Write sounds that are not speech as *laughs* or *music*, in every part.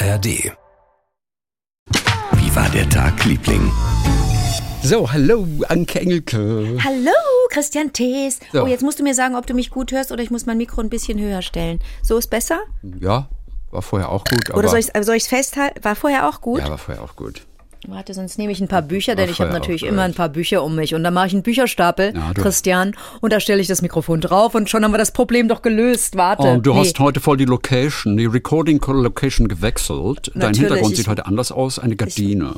ARD. Wie war der Tag, Liebling? So, hallo, Anke Engelke. Hallo, Christian Thees. So. Oh, jetzt musst du mir sagen, ob du mich gut hörst oder ich muss mein Mikro ein bisschen höher stellen. So ist besser? Ja, war vorher auch gut. Aber Oder soll ich es festhalten? War vorher auch gut? Ja, war vorher auch gut. Warte, sonst nehme ich ein paar Bücher, denn War ich habe natürlich immer ein paar Bücher um mich. Und dann mache ich einen Bücherstapel, Ja, Christian, und da stelle ich das Mikrofon drauf und schon haben wir das Problem doch gelöst. Warte. Oh, du nee. hast heute voll die Location, die Recording-Location gewechselt. Dein Natürlich, Hintergrund ich- sieht heute anders aus, eine Gardine.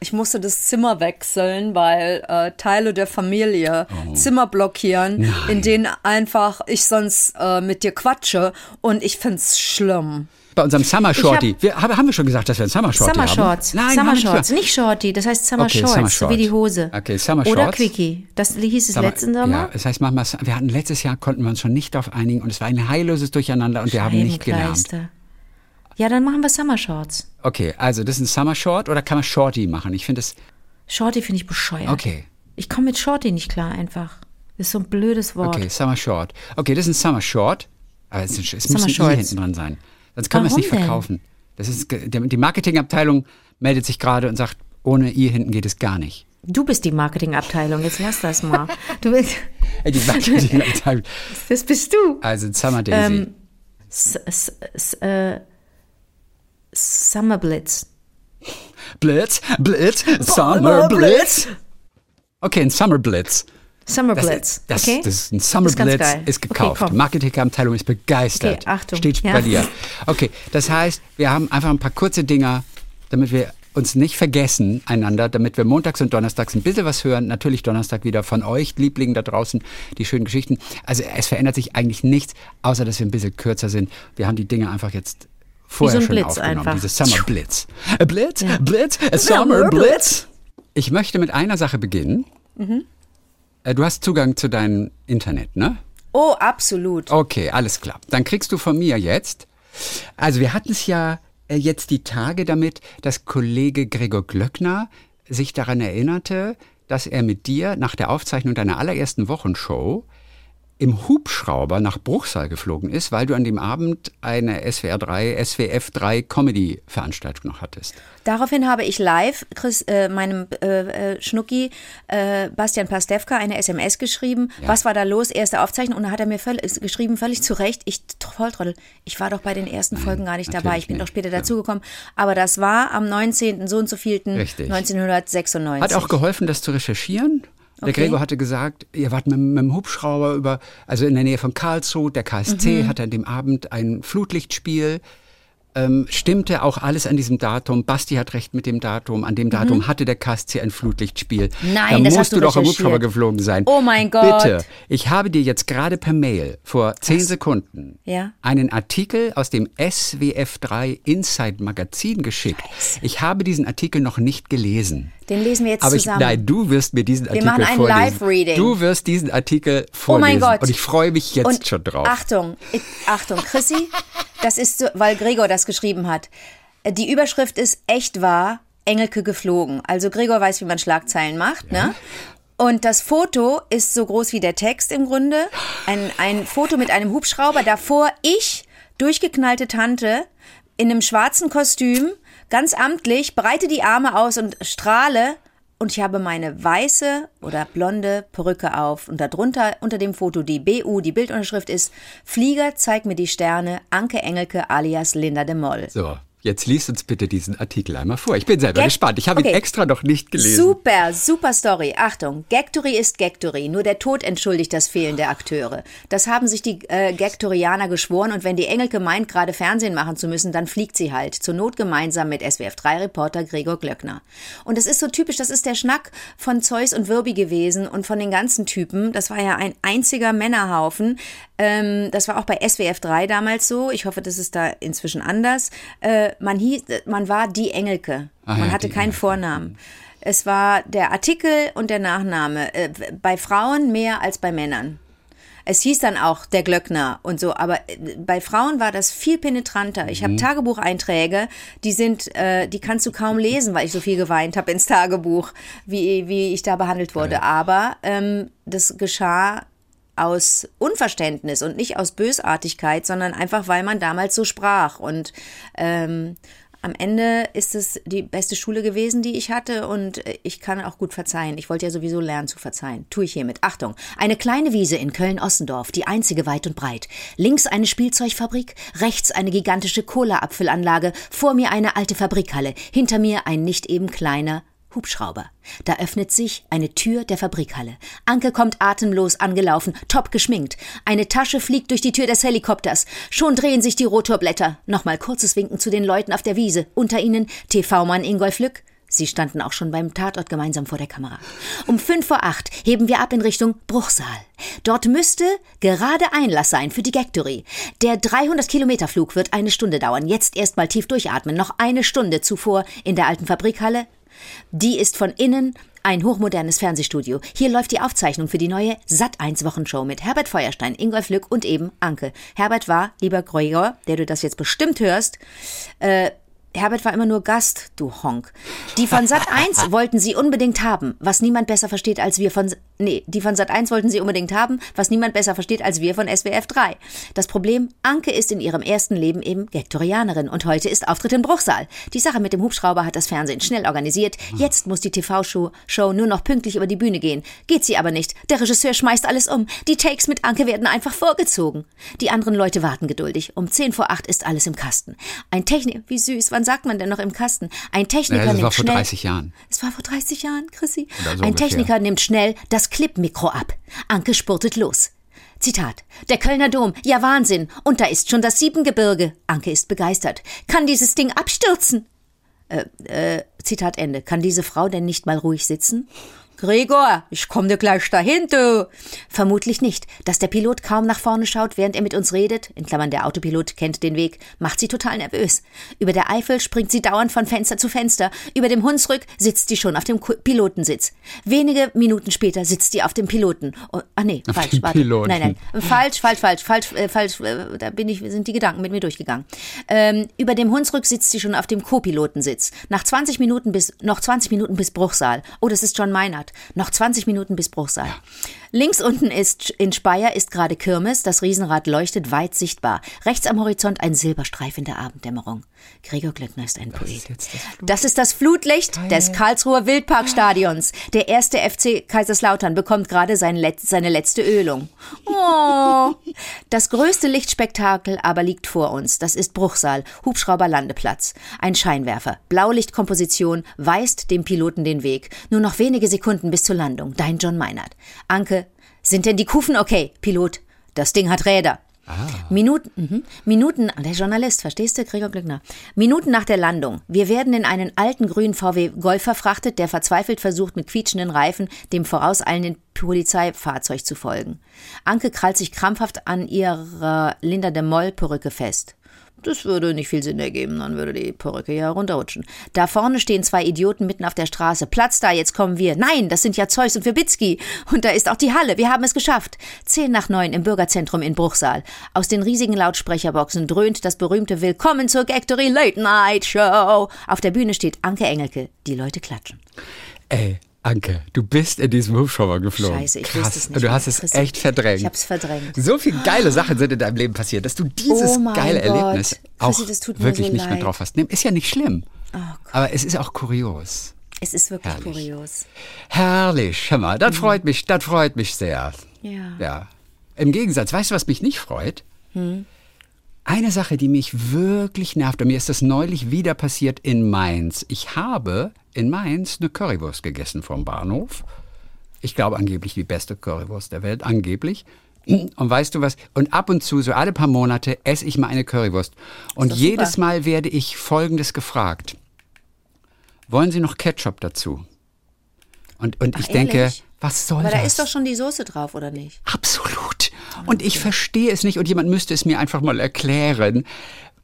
Ich musste das Zimmer wechseln, weil äh, Teile der Familie Oh. Zimmer blockieren, in denen einfach ich sonst äh, mit dir quatsche und ich find's schlimm. Bei unserem Summer Shorty. wir, haben, wir schon gesagt, dass wir einen Summer Shorty Summer haben? Shorts. Nein, Summer nicht Shorts, nicht Shorty, das heißt Summer Okay, Shorts, Summer so wie die. Hose. Okay, Summer Oder Shorts. Quickie. Das hieß es Summer- letzten Sommer. Ja, das heißt, manchmal, wir hatten letztes Jahr, konnten wir uns schon nicht darauf einigen und es war ein heilloses Durcheinander und wir haben nicht gelernt. Ja, dann machen wir Summer Shorts. Okay, also das ist ein Summer Short oder kann man Shorty machen? Ich finde es, Shorty finde ich bescheuert. okay, Ich komme mit Shorty nicht klar einfach. Das ist so ein blödes Wort. okay, Summer Short. Okay, das ist ein Summer Short, aber es, es muss Summer ein I Shorts. hinten dran sein. Sonst können wir es nicht denn? verkaufen. Das ist, die Marketingabteilung meldet sich gerade und sagt, ohne I hinten geht es gar nicht. Du bist die Marketingabteilung, jetzt lass das mal. *laughs* Du bist, Ey, die Marketingabteilung. *laughs* das bist du. Also Summer Daisy. Ähm, S S S äh, Summer Blitz. Blitz, Blitz, *laughs* Summer Blitz. Okay, ein Summer Blitz. Summer Das, Blitz. das, okay? das ist ein Summer ist Blitz, ist gekauft. Okay. Marketingabteilung ist begeistert. Okay, Achtung. Steht Ja. bei dir. Okay, das heißt, wir haben einfach ein paar kurze Dinger, damit wir uns nicht vergessen einander, damit wir montags und donnerstags ein bisschen was hören. Natürlich Donnerstag wieder von euch, Lieblingen da draußen, die schönen Geschichten. Also es verändert sich eigentlich nichts, außer dass wir ein bisschen kürzer sind. Wir haben die Dinge einfach jetzt vorher so ein schon Blitz aufgenommen. einfach. Diese Summer Blitz. A Blitz, Blitz, a Summer Blitz. Ich möchte mit einer Sache beginnen. Mhm. Äh, Du hast Zugang zu deinem Internet, ne? Oh, absolut. Okay, alles klar. Dann kriegst du von mir jetzt. Also wir hatten es ja äh, jetzt die Tage damit, dass Kollege Gregor Glöckner sich daran erinnerte, dass er mit dir nach der Aufzeichnung deiner allerersten Wochenshow im Hubschrauber nach Bruchsal geflogen ist, weil du an dem Abend eine SWR 3, SWF 3 Comedy-Veranstaltung noch hattest. Daraufhin habe ich live Chris, äh, meinem äh, äh, Schnucki äh, Bastian Pastewka eine SMS geschrieben. Was war da los? Erste Aufzeichnung. Und da hat er mir völ geschrieben, völlig zu Recht, ich Volltrottel, ich war doch bei den ersten Folgen gar nicht dabei. Ich bin nicht. doch später dazugekommen. Aber das war am 19. so und so vielten Richtig. 1996. Hat auch geholfen, das zu recherchieren. Der Okay. Gregor hatte gesagt, ihr wart mit, mit dem Hubschrauber über, also in der Nähe von Karlsruhe, der KSC Mhm. hatte an dem Abend ein Flutlichtspiel. Ähm, stimmte auch alles an diesem Datum. Basti hat recht mit dem Datum. An dem Datum hatte der KSC ein Flutlichtspiel. Mhm. Nein, da das musst hast du du doch im. Hubschrauber geflogen sein. Oh mein Gott. Bitte, ich habe dir jetzt gerade per Mail vor zehn Sekunden Ja. einen Artikel aus dem SWF3 Inside Magazin geschickt. Ich habe diesen Artikel noch nicht gelesen. Den lesen wir jetzt Aber ich, zusammen. nein, du wirst mir diesen Artikel machen ein vorlesen. Live-Reading. Du wirst diesen Artikel Oh vorlesen. mein Gott. Und ich freue mich jetzt Und schon drauf. Achtung, ich, Achtung, Chrissy, das ist so, weil Gregor das geschrieben hat. Die Überschrift ist echt wahr, Engelke geflogen. Also Gregor weiß, wie man Schlagzeilen macht, ne? Und das Foto ist so groß wie der Text im Grunde. Ein, ein Foto mit einem Hubschrauber. Davor ich, durchgeknallte Tante, in einem schwarzen Kostüm, ganz amtlich, breite die Arme aus und strahle. Und ich habe meine weiße oder blonde Perücke auf. Und darunter, unter dem Foto, die BU, die Bildunterschrift ist Flieger, zeig mir die Sterne, Anke Engelke alias Linda de Moll. So, jetzt liest uns bitte diesen Artikel einmal vor. Ich bin selber Gag- gespannt. Ich habe ihn Okay. extra noch nicht gelesen. Super, super Story. Achtung, Gagtory ist Gagtory. Nur der Tod entschuldigt das Fehlen der Akteure. Das haben sich die äh, Gagtorianer geschworen und wenn die Engelke meint, gerade Fernsehen machen zu müssen, dann fliegt sie halt. Zur Not gemeinsam mit SWF3-Reporter Gregor Glöckner. Und das ist so typisch, das ist der Schnack von Zeus und Wirbi gewesen und von den ganzen Typen. Das war ja ein einziger Männerhaufen. Ähm, das war auch bei SWF3 damals so. Ich hoffe, das ist da inzwischen anders. Äh, man hieß, man war die Engelke. Ah man ja, hatte keinen Engelke. Vornamen. Es war der Artikel und der Nachname. Äh, bei Frauen mehr als bei Männern. Es hieß dann auch der Glöckner und so, aber äh, bei Frauen war das viel penetranter. Ich Mhm. habe Tagebucheinträge, die sind, äh, die kannst du kaum lesen, weil ich so viel geweint habe ins Tagebuch, wie, wie ich da behandelt wurde. Aber ähm, das geschah aus Unverständnis und nicht aus Bösartigkeit, sondern einfach, weil man damals so sprach. Und ähm, am Ende ist es die beste Schule gewesen, die ich hatte und äh, ich kann auch gut verzeihen. Ich wollte ja sowieso lernen zu verzeihen. Tue ich hiermit. Achtung, eine kleine Wiese in Köln-Ossendorf, die einzige weit und breit. Links eine Spielzeugfabrik, rechts eine gigantische Cola-Apfelanlage, vor mir eine alte Fabrikhalle, hinter mir ein nicht eben kleiner Hubschrauber. Da öffnet sich eine Tür der Fabrikhalle. Anke kommt atemlos angelaufen, top geschminkt. Eine Tasche fliegt durch die Tür des Helikopters. Schon drehen sich die Rotorblätter. Nochmal kurzes Winken zu den Leuten auf der Wiese. Unter ihnen TV-Mann Ingolf Lück. Sie standen auch schon beim Tatort gemeinsam vor der Kamera. Um fünf vor acht heben wir ab in Richtung Bruchsal. Dort müsste gerade Einlass sein für die Gagtory. Der 300 Kilometer Flug wird eine Stunde dauern. Jetzt erstmal tief durchatmen. Noch eine Stunde zuvor in der alten Fabrikhalle die ist von innen ein hochmodernes Fernsehstudio. Hier läuft die Aufzeichnung für die neue Sat1 Wochenshow mit Herbert Feuerstein, Ingolf Lück und eben Anke. Herbert war, lieber Gregor, der du das jetzt bestimmt hörst, äh, Herbert war immer nur Gast, du Honk. Die von Sat 1 *laughs* wollten sie unbedingt haben, was niemand besser versteht als wir von Nee, die von Sat 1 wollten sie unbedingt haben, was niemand besser versteht als wir von SWF 3. Das Problem, Anke ist in ihrem ersten Leben eben Gektorianerin und heute ist Auftritt in Bruchsal. Die Sache mit dem Hubschrauber hat das Fernsehen schnell organisiert. Jetzt muss die TV-Show Show nur noch pünktlich über die Bühne gehen. Geht sie aber nicht. Der Regisseur schmeißt alles um. Die Takes mit Anke werden einfach vorgezogen. Die anderen Leute warten geduldig. Um 10 vor 8 ist alles im Kasten. Ein Techniker, wie süß, wann sagt man denn noch im Kasten? Ein Techniker naja, das nimmt war vor schnell. 30 Jahren. Es war vor 30 Jahren, Chrissy. So Ein ungefähr. Techniker nimmt schnell das Clipmikro ab. Anke spurtet los. Zitat. Der Kölner Dom. Ja, Wahnsinn. Und da ist schon das Siebengebirge. Anke ist begeistert. Kann dieses Ding abstürzen? Äh, äh, Zitat Ende. Kann diese Frau denn nicht mal ruhig sitzen? Gregor, ich komm dir gleich dahin, du. Vermutlich nicht. Dass der Pilot kaum nach vorne schaut, während er mit uns redet, in Klammern der Autopilot kennt den Weg, macht sie total nervös. Über der Eifel springt sie dauernd von Fenster zu Fenster. Über dem Hunsrück sitzt sie schon auf dem Pilotensitz. Wenige Minuten später sitzt sie auf dem Piloten. Oh, ach nee, Auf falsch, warte. Piloten. Nein, nein. Falsch, falsch, falsch, falsch, äh, falsch. Äh, da bin ich, sind die Gedanken mit mir durchgegangen. Ähm, über dem Hunsrück sitzt sie schon auf dem Co-Pilotensitz. Nach 20 Minuten bis, noch 20 Minuten bis Bruchsal. Oh, das ist John Meinert. Noch 20 Minuten bis Bruchsal. Links unten ist, in Speyer ist gerade Kirmes. Das Riesenrad leuchtet weit sichtbar. Rechts am Horizont ein Silberstreif in der Abenddämmerung. Gregor Glöckner ist ein Poet. ist das Das ist das Flutlicht des Karlsruher Wildparkstadions. Der erste FC Kaiserslautern bekommt gerade sein Let seine letzte Ölung. Oh. Das größte Lichtspektakel aber liegt vor uns. Das ist Bruchsal, Hubschrauberlandeplatz. Ein Scheinwerfer, Blaulichtkomposition weist dem Piloten den Weg. Nur noch wenige Sekunden bis zur Landung. Dein John Meinert. Anke, sind denn die Kufen okay? Pilot, das Ding hat Räder. Minuten, mhm. Minuten, der Journalist, verstehst du, Gregor Glückner? Minuten nach der Landung. Wir werden in einen alten grünen VW Golf verfrachtet, der verzweifelt versucht, mit quietschenden Reifen dem vorauseilenden Polizeifahrzeug zu folgen. Anke krallt sich krampfhaft an ihrer Linda de Moll-Perücke fest. Das würde nicht viel Sinn ergeben, dann würde die Perücke ja runterrutschen. Da vorne stehen zwei Idioten mitten auf der Straße. Platz da, jetzt kommen wir. Nein, das sind ja Zeus und Wibitzki. Und da ist auch die Halle. Wir haben es geschafft. Zehn nach neun im Bürgerzentrum in Bruchsal. Aus den riesigen Lautsprecherboxen dröhnt das berühmte Willkommen zur Gagtory Late Night Show. Auf der Bühne steht Anke Engelke. Die Leute klatschen. Ey, Anke, du bist in diesem Hubschrauber geflogen. Scheiße, ich Krass. wusste es nicht du mehr. hast es echt verdrängt. ich hab's verdrängt. So viele geile Sachen sind in deinem Leben passiert, dass du dieses Oh geile Gott. Erlebnis auch mir wirklich so nicht mehr leid. Oh drauf hast. Ist ja nicht schlimm. Gott. Aber es ist auch kurios. Es ist wirklich Herrlich. kurios. Herrlich, hör mal, das freut mich, das freut mich sehr. Mhm. Ja. Ja. Im Gegensatz, weißt du, was mich nicht freut? Hm. Eine Sache, die mich wirklich nervt, und mir ist das neulich wieder passiert in Mainz. Ich habe in Mainz eine Currywurst gegessen vom Bahnhof. Ich glaube angeblich die beste Currywurst der Welt, angeblich. Und weißt du was? Und ab und zu, so alle paar Monate, esse ich mal eine Currywurst. Und jedes super. Mal werde ich Folgendes gefragt. Wollen Sie noch Ketchup dazu? Und, und ich Ach, denke, ehrlich? was soll Aber das? da ist doch schon die Soße drauf, oder nicht? Absolut. Und ich verstehe es nicht und jemand müsste es mir einfach mal erklären.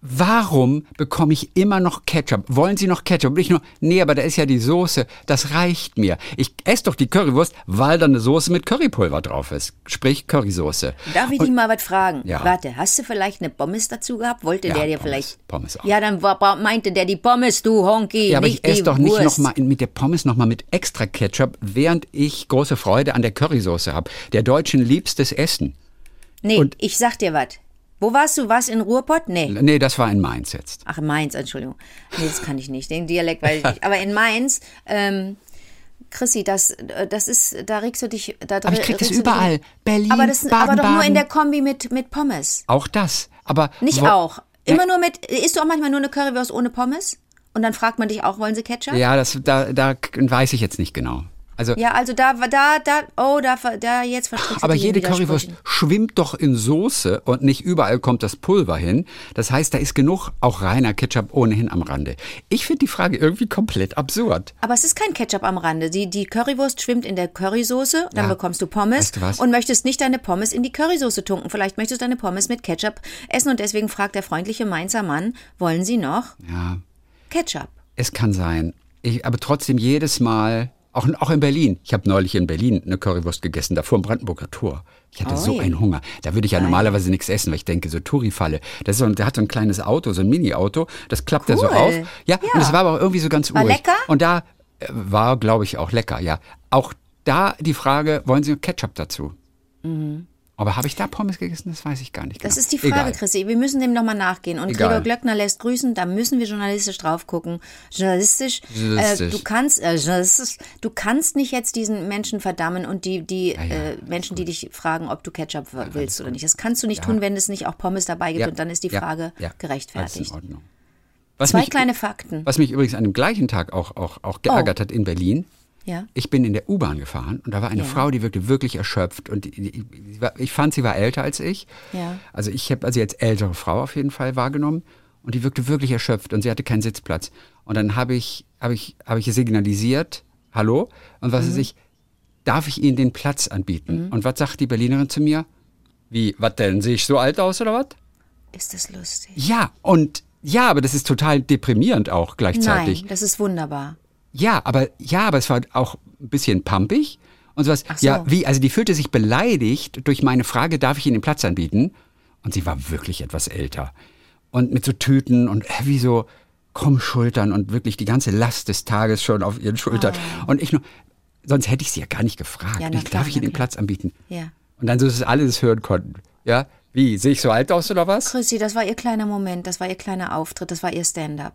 Warum bekomme ich immer noch Ketchup? Wollen Sie noch Ketchup? Und ich nur, nee, aber da ist ja die Soße. Das reicht mir. Ich esse doch die Currywurst, weil da eine Soße mit Currypulver drauf ist. Sprich Currysoße. Darf ich dich mal was fragen? Ja. Warte, hast du vielleicht eine Pommes dazu gehabt? Wollte Ja, der dir Pommes. vielleicht. Pommes auch. Ja, dann meinte der die Pommes, du Honky. Ja, aber ich esse doch nicht Wurst. noch mal mit der Pommes noch mal mit extra Ketchup, während ich große Freude an der Currysoße habe. Der Deutschen liebstes Essen. Nee, und- ich sag dir was. Wo warst du? Was in Ruhrpott? Nee. Nee, das war in Mainz jetzt. Ach, in Mainz, Entschuldigung. Nee, das kann ich nicht. Den Dialekt weiß ich nicht. Aber in Mainz, ähm, Chrissy, das, das ist, da regst du dich. Da Aber ich krieg das überall. Berlin, Aber, das, Baden, aber doch nur in der Kombi mit, mit Pommes. Auch das. Aber Nicht wo- auch. Immer nur mit, isst du auch manchmal nur eine Currywurst ohne Pommes? Und dann fragt man dich auch, wollen sie Ketchup? Ja, das, da, da weiß ich jetzt nicht genau. Also, Ja, also da, da, da, oh, da, da, jetzt verstrickst aber jede Currywurst schwimmt doch in Soße und nicht überall kommt das Pulver hin. Das heißt, da ist genug auch reiner Ketchup ohnehin am Rande. Ich finde die Frage irgendwie komplett absurd. Aber es ist kein Ketchup am Rande. Die, die Currywurst schwimmt in der Currysoße, dann Ja. bekommst du Pommes Weißt du was? und möchtest nicht deine Pommes in die Currysoße tunken. Vielleicht möchtest du deine Pommes mit Ketchup essen und deswegen fragt der freundliche Mainzer Mann, wollen Sie noch Ja, Ketchup? es kann sein. Ich, aber trotzdem jedes Mal, auch, auch in Berlin. Ich habe neulich in Berlin eine Currywurst gegessen, da vor dem Brandenburger Tor. Ich hatte so Ui. einen Hunger. Da würde ich ja normalerweise nichts essen, weil ich denke, so Touri-Falle. So, ein- der hat so ein kleines Auto, so ein Mini-Auto. Das klappt er so Cool. auf. Ja, Ja. und es war aber auch irgendwie so ganz War urig. lecker? Und da äh, war, glaube ich, auch lecker, ja. Auch da die Frage, wollen Sie Ketchup dazu? Aber habe ich da Pommes gegessen? Das weiß ich gar nicht. Mhm. Das genau. ist die Frage, Egal. Chrissy. Wir müssen dem nochmal nachgehen. Und Egal. Gregor Glöckner lässt grüßen, da müssen wir journalistisch drauf gucken. Journalistisch, Äh, Journalistisch. du kannst, äh, journalistisch, du kannst nicht jetzt diesen Menschen verdammen und die, die ja, äh, Menschen, die dich fragen, ob du Ketchup willst oder nicht. Das kannst du nicht tun, wenn es nicht auch Pommes dabei gibt. Ja, Und dann ist die ja, Frage ja, Alles gerechtfertigt. in Ordnung. Was Zwei mich, kleine Fakten. Was mich übrigens an dem gleichen Tag auch, auch, auch geärgert hat in Berlin, Ja. ich bin in der U-Bahn gefahren und da war eine Ja. Frau, die wirkte wirklich erschöpft und ich fand, sie war älter als ich. Ja. Also ich habe also jetzt ältere Frau auf jeden Fall wahrgenommen und die wirkte wirklich erschöpft und sie hatte keinen Sitzplatz. Und dann habe ich, habe ich, habe ich ihr signalisiert, hallo, und was Mhm. weiß ich, darf ich Ihnen den Platz anbieten? Und was sagt die Berlinerin zu mir? Wie, was denn, sehe ich so alt aus oder was? Ist das lustig? Ja, und ja, aber das ist total deprimierend auch gleichzeitig. Nein, das ist wunderbar. Ja, aber ja, aber es war auch ein bisschen pumpig und sowas. So. Ja, wie, also die fühlte sich beleidigt durch meine Frage, darf ich Ihnen den Platz anbieten? Und sie war wirklich etwas älter. Und mit so Tüten und wie so Krummschultern und wirklich die ganze Last des Tages schon auf ihren Schultern. Und ich nur, sonst hätte ich sie ja gar nicht gefragt. Ja, ich, darf ich Ihnen den. Platz anbieten? Ja. Und dann so, dass alle das hören konnten. Ja, wie, sehe ich so alt aus oder was? Chrissy, das war ihr kleiner Moment, das war ihr kleiner Auftritt, das war ihr Stand-up.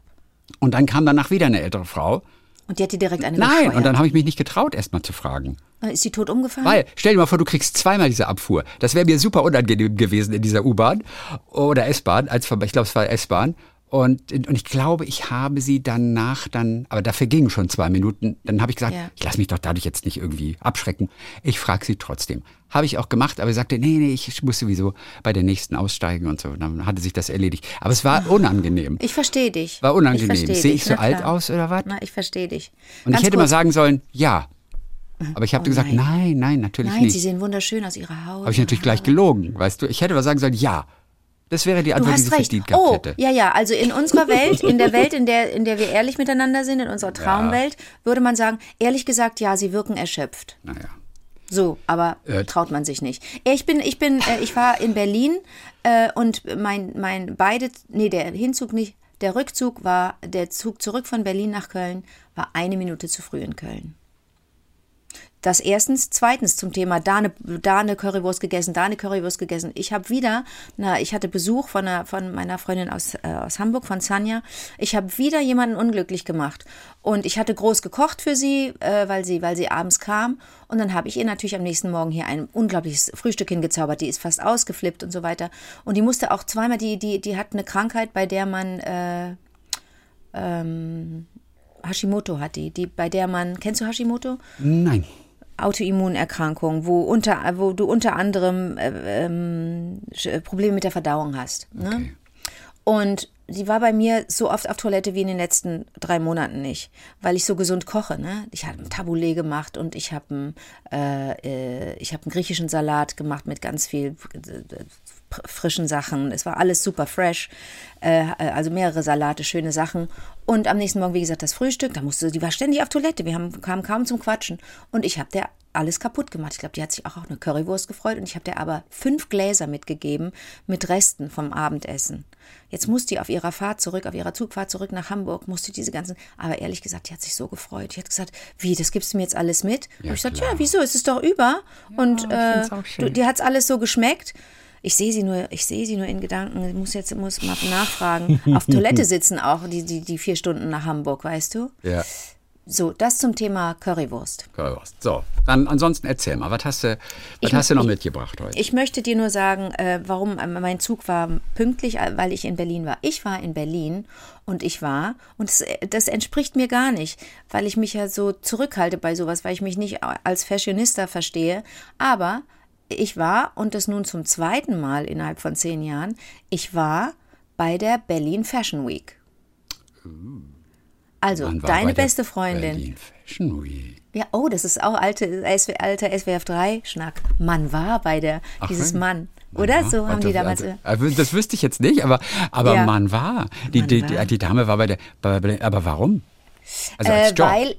Und dann kam danach wieder eine ältere Frau. Und die hat dir direkt eine Nein, gescheuert. und dann habe ich mich nicht getraut, erst mal zu fragen. Ist sie tot umgefallen? Weil, stell dir mal vor, du kriegst zweimal diese Abfuhr. Das wäre mir super unangenehm gewesen in dieser U-Bahn oder S-Bahn, als ich glaube, es war S-Bahn. Und, und ich glaube, ich habe sie danach dann, aber dafür gingen schon zwei Minuten. Dann habe ich gesagt, Ja. ich lasse mich doch dadurch jetzt nicht irgendwie abschrecken. Ich frage sie trotzdem. Habe ich auch gemacht, aber sie sagte, nee, nee, ich muss sowieso bei der nächsten aussteigen und so. Und dann hatte sich das erledigt. Aber es war unangenehm. Ich verstehe dich. War unangenehm. Sehe ich so na alt aus oder was? Na, ich verstehe dich. Und Ganz ich hätte mal kurz. sagen sollen, ja. Aber ich habe Oh gesagt, nein. nein, nein, natürlich Nein, nicht. sie sehen wunderschön aus ihrer Haut. Habe ich natürlich gleich gelogen, weißt du? Ich hätte aber sagen sollen, ja. Das wäre die Du Antwort, die hast sie recht. verdient gehabt Oh, hätte. ja, ja. Also in unserer Welt, in der *laughs* Welt, in der, in der wir ehrlich miteinander sind, in unserer Traumwelt, würde man sagen, ehrlich gesagt, ja, sie wirken erschöpft. Naja. So, aber Äh, traut man sich nicht. Ich bin, ich bin, äh, ich war in Berlin äh, und mein, mein beide, nee, der Hinzug nicht, der Rückzug war, der Zug zurück von Berlin nach Köln war eine Minute zu früh in Köln. Das erstens. Zweitens zum Thema da eine, da eine Currywurst gegessen, da eine Currywurst gegessen. Ich habe wieder, na, ich hatte Besuch von, einer, von meiner Freundin aus, äh, aus Hamburg, von Sanja. Ich habe wieder jemanden unglücklich gemacht. Und ich hatte groß gekocht für sie, äh, weil, sie, weil sie abends kam. Und dann habe ich ihr natürlich am nächsten Morgen hier ein unglaubliches Frühstück hingezaubert. Die ist fast ausgeflippt und so weiter. Und die musste auch zweimal, die, die, die hat eine Krankheit, bei der man äh, ähm, Hashimoto hat die, die, bei der man, kennst du Hashimoto? Nein. Autoimmunerkrankung, wo, unter, wo du unter anderem äh, ähm, Sch- Probleme mit der Verdauung hast. Ne? Okay. Und sie war bei mir so oft auf Toilette wie in den letzten drei Monaten nicht, weil ich so gesund koche. Ne? Ich habe ein Tabbouleh gemacht und ich habe einen, äh, äh, ich hab einen griechischen Salat gemacht mit ganz viel äh, frischen Sachen. Es war alles super fresh. Äh, also mehrere Salate, schöne Sachen. Und am nächsten Morgen, wie gesagt, das Frühstück. Da musste, die war ständig auf Toilette. Wir haben, kamen kaum zum Quatschen. Und ich habe der alles kaputt gemacht. Ich glaube, die hat sich auch auf eine Currywurst gefreut. Und ich habe der aber fünf Gläser mitgegeben mit Resten vom Abendessen. Jetzt muss die auf ihrer Fahrt zurück, auf ihrer Zugfahrt zurück nach Hamburg, musste diese ganzen, aber ehrlich gesagt, die hat sich so gefreut. Die hat gesagt, wie, das gibst du mir jetzt alles mit? Ja, und ich sagte, ja, wieso, es ist doch über. und äh, du, dir hat's alles so geschmeckt. Ich sehe sie nur, ich sehe sie nur in Gedanken. Ich muss jetzt muss mal nachfragen. *laughs* Auf Toilette sitzen auch die, die, die vier Stunden nach Hamburg, weißt du? Ja. So, das zum Thema Currywurst. Currywurst. So, dann ansonsten erzähl mal, was hast du, was Ich- hast du noch ich- mitgebracht heute? Ich möchte dir nur sagen, äh, warum äh, mein Zug war pünktlich, äh, weil ich in Berlin war. Ich war in Berlin und ich war, und das, äh, das entspricht mir gar nicht, weil ich mich ja so zurückhalte bei sowas, weil ich mich nicht als Fashionista verstehe. Aber ich war, und das nun zum zweiten Mal innerhalb von zehn Jahren, ich war bei der Berlin Fashion Week. Also, deine beste Freundin. Berlin Fashion Week. Ja, oh, das ist auch alte, SW, alter SWF3-Schnack. Man war bei der, Ach, dieses? Mann. Oder? Ja, so haben die also, damals. also, das wüsste ich jetzt nicht, aber, aber Ja. man war. Die, Man die, war. Die, Dame war bei der. Bei, aber warum? Also als äh, Job. Weil,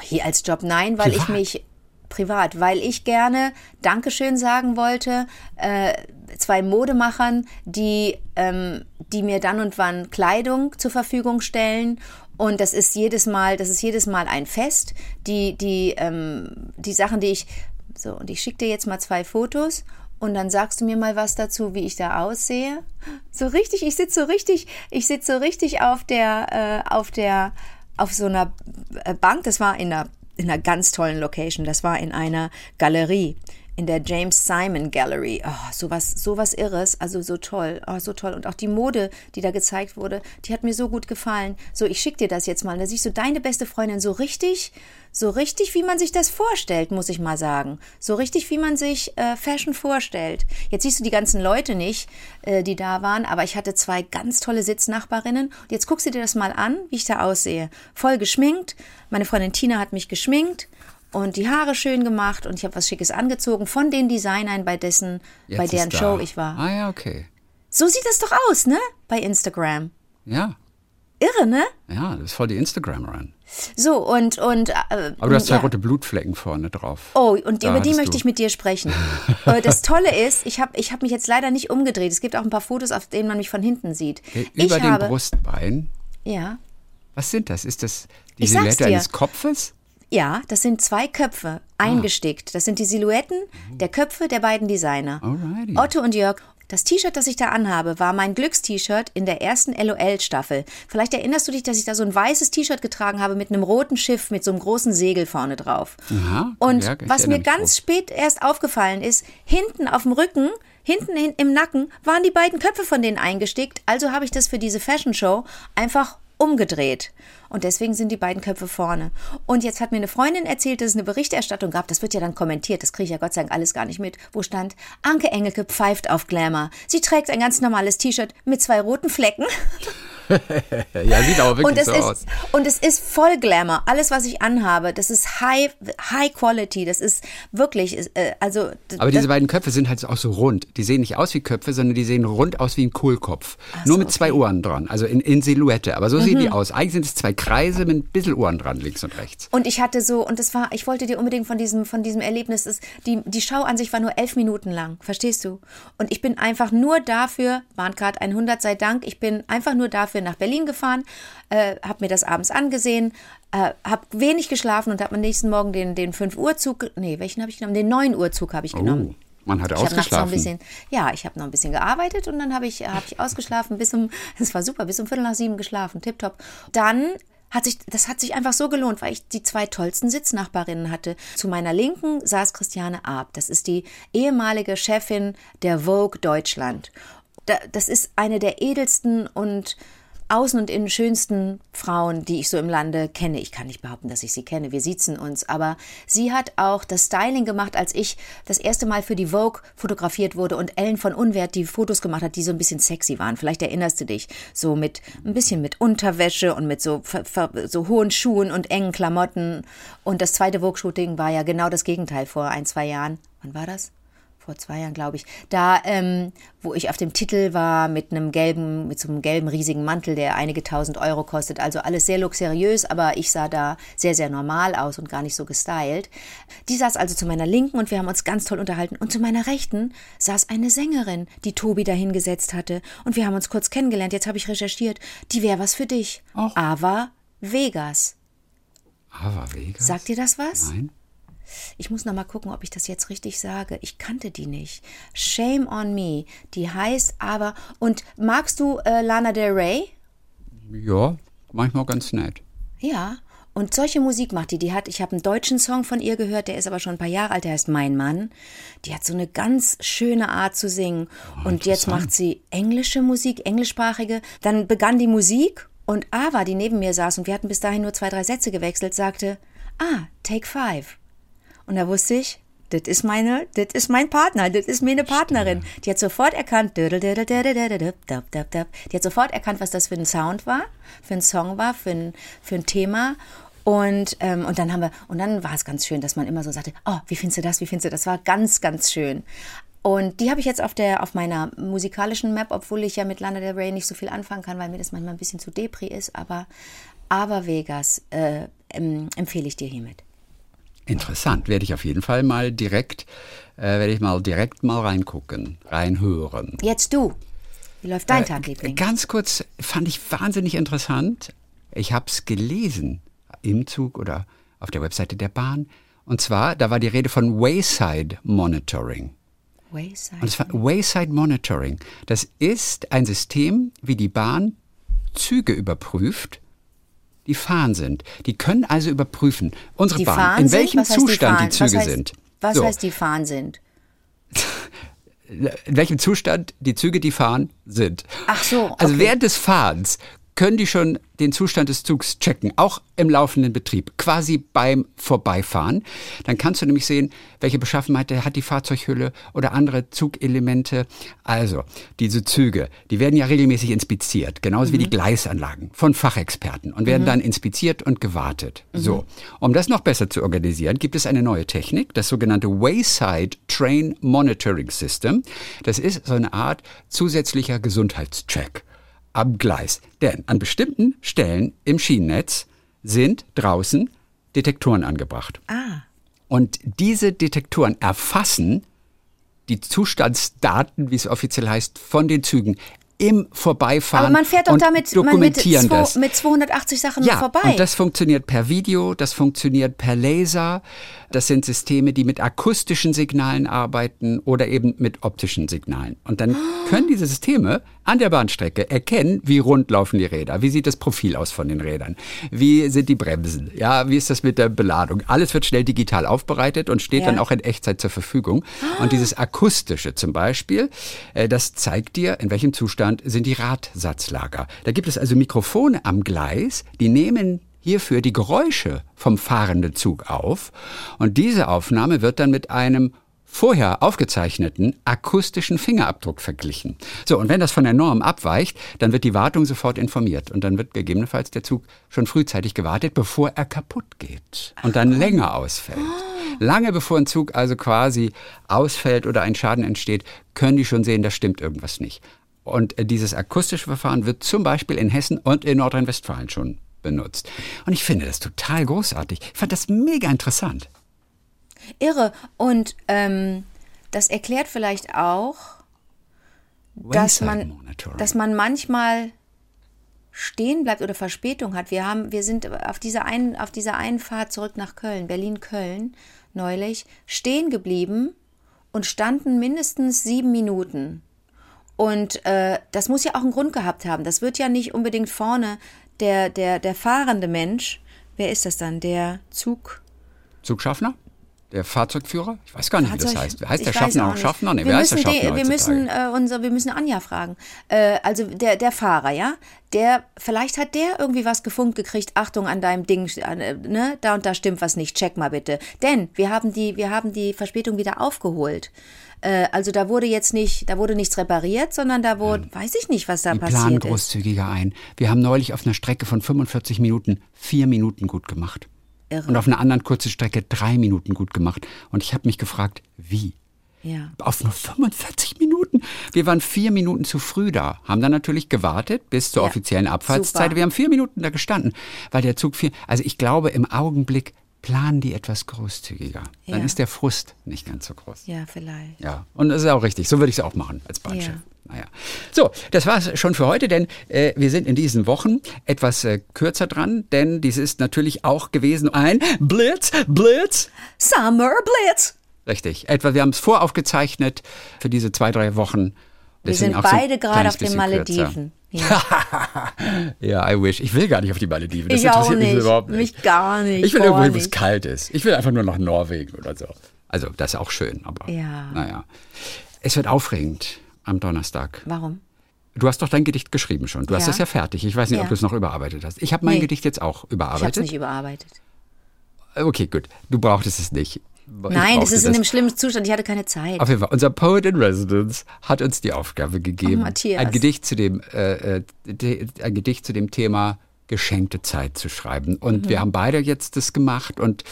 hier als Job nein, weil Privat? ich mich privat, weil ich gerne Dankeschön sagen wollte, äh, zwei Modemachern, die, ähm, die mir dann und wann Kleidung zur Verfügung stellen. Und das ist jedes Mal, das ist jedes Mal ein Fest. Die, die, ähm, die Sachen, die ich, so, und ich schicke dir jetzt mal zwei Fotos und dann sagst du mir mal was dazu, wie ich da aussehe. So richtig, ich sitze so richtig, ich sitze so richtig auf der, äh, auf der, auf so einer äh, Bank. Das war in einer, in einer ganz tollen Location. Das war in einer Galerie. In der James Simon Gallery. Oh, sowas, sowas Irres. Also so toll. Oh, so toll. Und auch die Mode, die da gezeigt wurde, die hat mir so gut gefallen. So, ich schick dir das jetzt mal. Da siehst du deine beste Freundin so richtig, so richtig, wie man sich das vorstellt, muss ich mal sagen. So richtig, wie man sich äh, Fashion vorstellt. Jetzt siehst du die ganzen Leute nicht, äh, die da waren, aber ich hatte zwei ganz tolle Sitznachbarinnen. Und jetzt guckst du dir das mal an, wie ich da aussehe. Voll geschminkt. Meine Freundin Tina hat mich geschminkt und die Haare schön gemacht und ich habe was Schickes angezogen von den Designern, bei dessen, Jetzt bei deren. Show ich war. Ah ja, okay. So sieht das doch aus, ne? Bei Instagram. Ja. Irre, ne? Ja, das ist voll die Instagram-Run. So, und, und. Äh, Aber du hast zwei ja. rote Blutflecken vorne drauf. Oh, und Da über die möchte du. ich mit dir sprechen. *laughs* Äh, das Tolle ist, ich habe ich hab mich jetzt leider nicht umgedreht. Es gibt auch ein paar Fotos, auf denen man mich von hinten sieht. Okay, ich Über den habe, Brustbein. Ja. Was sind das? Ist das die Ich Silhouette eines Kopfes? Ja, das sind zwei Köpfe Ah. eingestickt. Das sind die Silhouetten der Köpfe der beiden Designer. Alrighty. Otto und Jörg. Das T-Shirt, das ich da anhabe, war mein Glückst-T-Shirt in der ersten LOL-Staffel. Vielleicht erinnerst du dich, dass ich da so ein weißes T-Shirt getragen habe mit einem roten Schiff mit so einem großen Segel vorne drauf. Aha, Und ja, was mir ganz spät erst aufgefallen ist, hinten auf dem Rücken, hinten hin, im Nacken, waren die beiden Köpfe von denen eingestickt. Also habe ich das für diese Fashion Show einfach umgedreht. Und deswegen sind die beiden Köpfe vorne. Und jetzt hat mir eine Freundin erzählt, dass es eine Berichterstattung gab. Das wird ja dann kommentiert. Das kriege ich ja Gott sei Dank alles gar nicht mit. Wo stand, Anke Engelke pfeift auf Glamour. Sie trägt ein ganz normales T-Shirt mit zwei roten Flecken. *laughs* *laughs* Ja, sieht aber wirklich so ist, aus. und es ist voll Glamour. Alles, was ich anhabe, das ist High, high Quality. Das ist wirklich, äh, also. Aber diese beiden Köpfe sind halt auch so rund. Die sehen nicht aus wie Köpfe, sondern die sehen rund aus wie ein Kohlkopf. Nur mit zwei Ohren dran, also in, in Silhouette. Aber so sehen Mhm. die aus. Eigentlich sind es zwei Kreise mit ein bisschen Ohren dran, links und rechts. Und ich hatte so, und das war, ich wollte dir unbedingt von diesem, von diesem Erlebnis, das, die, die Show an sich war nur elf Minuten lang, verstehst du? Und ich bin einfach nur dafür, Bahncard 100 sei Dank, ich bin einfach nur dafür nach Berlin gefahren, äh, habe mir das abends angesehen, äh, habe wenig geschlafen und habe am nächsten Morgen den, den 5 Uhr Zug, nee, welchen habe ich genommen? Den 9 Uhr Zug habe ich genommen. Oh, man hat Ich nachts noch ein ausgeschlafen. bisschen, ja, ich habe noch ein bisschen gearbeitet und dann habe ich, hab ich ausgeschlafen bis um, *laughs* es war super, bis um Viertel nach sieben geschlafen, tipptopp. Dann hat sich, das hat sich einfach so gelohnt, weil ich die zwei tollsten Sitznachbarinnen hatte. Zu meiner Linken saß Christiane Arp. Das ist die ehemalige Chefin der Vogue Deutschland. Da- Das ist eine der edelsten und außen und innen schönsten Frauen, die ich so im Lande kenne. Ich kann nicht behaupten, dass ich sie kenne. Wir siezen uns. Aber sie hat auch das Styling gemacht, als ich das erste Mal für die Vogue fotografiert wurde und Ellen von Unwert die Fotos gemacht hat, die so ein bisschen sexy waren. Vielleicht erinnerst du dich. So mit, ein bisschen mit Unterwäsche und mit so, so hohen Schuhen und engen Klamotten. Und das zweite Vogue-Shooting war ja genau das Gegenteil vor ein, zwei Jahren. Wann war das? Vor zwei Jahren, glaube ich, da, ähm, wo ich auf dem Titel war mit einem gelben, mit so einem gelben riesigen Mantel, der einige tausend Euro kostet. Also alles sehr luxuriös, aber ich sah da sehr, sehr normal aus und gar nicht so gestylt. Die saß also zu meiner Linken und wir haben uns ganz toll unterhalten. Und zu meiner Rechten saß eine Sängerin, die Tobi dahingesetzt hatte. Und wir haben uns kurz kennengelernt. Jetzt habe ich recherchiert. Die wäre was für dich. Och. Ava Vegas. Ava Vegas? Sagt dir das was? Nein. Ich muss noch mal gucken, ob ich das jetzt richtig sage. Ich kannte die nicht. Shame on Me. Die heißt aber. Und magst du äh, Lana Del Rey? Ja, manchmal ganz nett. Ja. Und solche Musik macht die. Die hat, ich habe einen deutschen Song von ihr gehört, der ist aber schon ein paar Jahre alt, der heißt Mein Mann. Die hat so eine ganz schöne Art zu singen. Oh, und jetzt macht sie englische Musik, englischsprachige. Dann begann die Musik und Ava, die neben mir saß und wir hatten bis dahin nur zwei, drei Sätze gewechselt, sagte, ah, take five. Und da wusste ich, das ist meine, das ist mein Partner, das ist meine Partnerin. Die hat sofort erkannt, die hat sofort erkannt, was das für ein Sound war, für ein Song war, für ein, für ein Thema. Und, ähm, und dann haben wir, und dann war es ganz schön, dass man immer so sagte, oh, wie findest du das, wie findest du das? Das war ganz, ganz schön. Und die habe ich jetzt auf der, auf meiner musikalischen Map, obwohl ich ja mit Lana Del Rey nicht so viel anfangen kann, weil mir das manchmal ein bisschen zu Depri ist, aber, aber Vegas äh, empfehle ich dir hiermit. Interessant, werde ich auf jeden Fall mal direkt, äh, werde ich mal direkt mal reingucken, reinhören. Jetzt du. Wie läuft dein äh, Tag, Liebling? Ganz kurz, fand ich wahnsinnig interessant. Ich habe es gelesen im Zug oder auf der Webseite der Bahn. Und zwar, da war die Rede von Wayside Monitoring. Wayside. Und zwar Wayside Monitoring. Das ist ein System, wie die Bahn Züge überprüft die fahren sind. Die können also überprüfen, unsere die Bahn, in welchem Zustand die, die, Züge was heißt, sind. Was so. heißt, die fahren sind? *laughs* in welchem Zustand die Züge, die fahren, sind. Ach so. Also okay. Also während des Fahrens können die schon den Zustand des Zugs checken, auch im laufenden Betrieb, quasi beim Vorbeifahren. Dann kannst du nämlich sehen, welche Beschaffenheit hat die Fahrzeughülle oder andere Zugelemente. Also, diese Züge, die werden ja regelmäßig inspiziert, genauso mhm. wie die mhm. Gleisanlagen von Fachexperten und werden mhm. dann inspiziert und gewartet. Mhm. So, um das noch besser zu organisieren, gibt es eine neue Technik, das sogenannte Wayside Train Monitoring System. Das ist so eine Art zusätzlicher Gesundheitscheck am Gleis. Denn an bestimmten Stellen im Schienennetz sind draußen Detektoren angebracht. Ah. Und diese Detektoren erfassen die Zustandsdaten, wie es offiziell heißt, von den Zügen im Vorbeifahren. Aber man fährt doch damit dokumentieren mit, zwei, mit 280 Sachen ja, vorbei. Und das funktioniert per Video, das funktioniert per Laser. Das sind Systeme, die mit akustischen Signalen arbeiten oder eben mit optischen Signalen. Und dann können diese Systeme an der Bahnstrecke erkennen, wie rund laufen die Räder, wie sieht das Profil aus von den Rädern, wie sind die Bremsen, ja, wie ist das mit der Beladung. Alles wird schnell digital aufbereitet und steht ja. dann auch in Echtzeit zur Verfügung. Und dieses akustische zum Beispiel, äh, das zeigt dir, in welchem Zustand sind die Radsatzlager. Da gibt es also Mikrofone am Gleis, die nehmen hierfür die Geräusche vom fahrenden Zug auf und diese Aufnahme wird dann mit einem vorher aufgezeichneten akustischen Fingerabdruck verglichen. So, und wenn das von der Norm abweicht, dann wird die Wartung sofort informiert und dann wird gegebenenfalls der Zug schon frühzeitig gewartet, bevor er kaputt geht und dann länger ausfällt. Lange bevor ein Zug also quasi ausfällt oder ein Schaden entsteht, können die schon sehen, da stimmt irgendwas nicht. Und äh, dieses akustische Verfahren wird zum Beispiel in Hessen und in Nordrhein-Westfalen schon benutzt. Und ich finde das total großartig. Ich fand das mega interessant. Irre. Und ähm, das erklärt vielleicht auch, dass man, dass man manchmal stehen bleibt oder Verspätung hat. Wir haben, wir sind auf dieser einen, auf dieser einen Fahrt zurück nach Köln, Berlin-Köln, neulich, stehen geblieben und standen mindestens sieben Minuten. Und äh, das muss ja auch einen Grund gehabt haben. Das wird ja nicht unbedingt vorne der, der, der fahrende Mensch, wer ist das dann? Der Zug? Zugschaffner? Der Fahrzeugführer? Ich weiß gar nicht, Fahrzeug, wie das heißt. Heißt der Schaffner auch Schaffner? Nee, wer heißt der Schaffner? Wir, müssen, äh, unser, wir müssen Anja fragen. Äh, also der, der Fahrer, ja? Der, vielleicht hat der irgendwie was gefunkt gekriegt. Achtung an deinem Ding, äh, ne? Da und da stimmt was nicht. Check mal bitte. Denn wir haben die, wir haben die Verspätung wieder aufgeholt. Äh, also da wurde jetzt nicht, da wurde nichts repariert, sondern da wurde, Nein. weiß ich nicht, was da Die passiert planen großzügiger ein. Wir haben neulich auf einer Strecke von 45 Minuten vier Minuten gut gemacht. Irre. Und auf einer anderen kurzen Strecke drei Minuten gut gemacht. Und ich habe mich gefragt, wie? Ja. Auf nur 45 Minuten. Wir waren vier Minuten zu früh da, haben dann natürlich gewartet bis zur ja. offiziellen Abfahrtszeit. Super. Wir haben vier Minuten da gestanden, weil der Zug vier. Also ich glaube, im Augenblick planen die etwas großzügiger. Dann Ja. ist der Frust nicht ganz so groß. Ja, vielleicht. Ja, und das ist auch richtig. So würde ich es auch machen als Bahnchef. Ja. Naja. So, das war es schon für heute, denn äh, wir sind in diesen Wochen etwas äh, kürzer dran, denn dies ist natürlich auch gewesen ein Blitz, Blitz. Summer Blitz. Richtig. Etwa, wir haben es voraufgezeichnet für diese zwei, drei Wochen. Wir Deswegen sind auch so beide gerade auf den Malediven. Kürzer. *laughs* Ja, I wish. Ich will gar nicht auf die Malediven. Das Ich auch interessiert mich überhaupt nicht. Mich gar nicht. Ich will irgendwo hin, wo es kalt ist. Ich will einfach nur nach Norwegen oder so. Also, das ist auch schön, aber Ja. naja. Es wird aufregend am Donnerstag. Warum? Du hast doch dein Gedicht geschrieben schon. Du hast Ja. es ja fertig. Ich weiß nicht, ob Ja. du es noch überarbeitet hast. Ich habe mein Nee. Gedicht jetzt auch Ich habe es überarbeitet. nicht überarbeitet. Okay, gut. Du brauchtest es nicht. Nein, es brauchte ist in dem schlimmen Zustand. Ich hatte keine Zeit. Auf jeden Fall, unser Poet in Residence hat uns die Aufgabe gegeben, Oh, ein Gedicht zu dem, äh, äh, ein Gedicht zu dem Thema geschenkte Zeit zu schreiben. Und Mhm. wir haben beide jetzt das gemacht und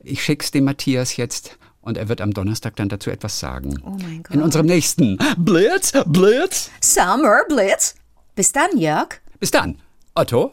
ich schick's dem Matthias jetzt und er wird am Donnerstag dann dazu etwas sagen. Oh mein Gott. In unserem nächsten Blitz, Blitz. Summer Blitz. Bis dann, Jörg. Bis dann, Otto.